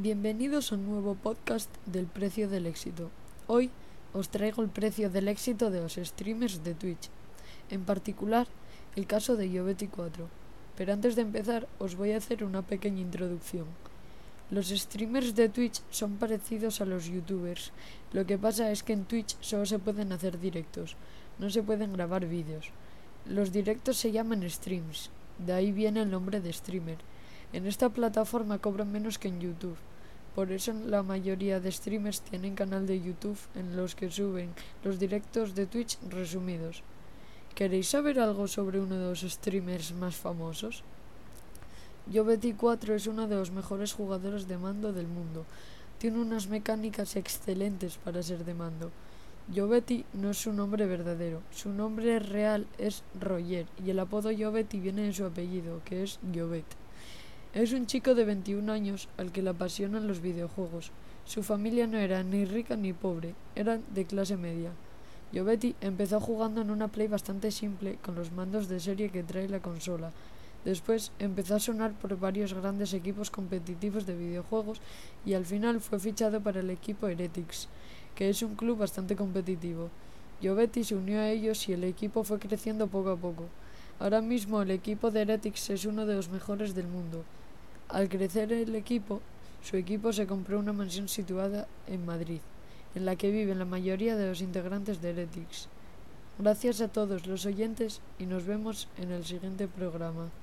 Bienvenidos a un nuevo podcast del precio del éxito. Hoy os traigo el precio del éxito de los streamers de Twitch, en particular el caso de Yobeti4. Pero antes de empezar os voy a hacer una pequeña introducción. Los streamers de Twitch son parecidos a los youtubers, lo que pasa es que en Twitch solo se pueden hacer directos, no se pueden grabar vídeos. Los directos se llaman streams, de ahí viene el nombre de streamer. En esta plataforma cobran menos que en YouTube. Por eso la mayoría de streamers tienen canal de YouTube en los que suben los directos de Twitch resumidos. ¿Queréis saber algo sobre uno de los streamers más famosos? Yobeti4 es uno de los mejores jugadores de mando del mundo. Tiene unas mecánicas excelentes para ser de mando. Yobeti no es su nombre verdadero, su nombre real es Roger y el apodo Yobeti viene de su apellido, que es Yobet. Es un chico de 21 años al que le apasionan los videojuegos. Su familia no era ni rica ni pobre, eran de clase media. Yobeti empezó jugando en una Play bastante simple con los mandos de serie que trae la consola. Después empezó a sonar por varios grandes equipos competitivos de videojuegos y al final fue fichado para el equipo Heretics, que es un club bastante competitivo. Yobeti se unió a ellos y el equipo fue creciendo poco a poco. Ahora mismo el equipo de Heretics es uno de los mejores del mundo. Al crecer el equipo, su equipo se compró una mansión situada en Madrid, en la que viven la mayoría de los integrantes de Heretics. Gracias a todos los oyentes y nos vemos en el siguiente programa.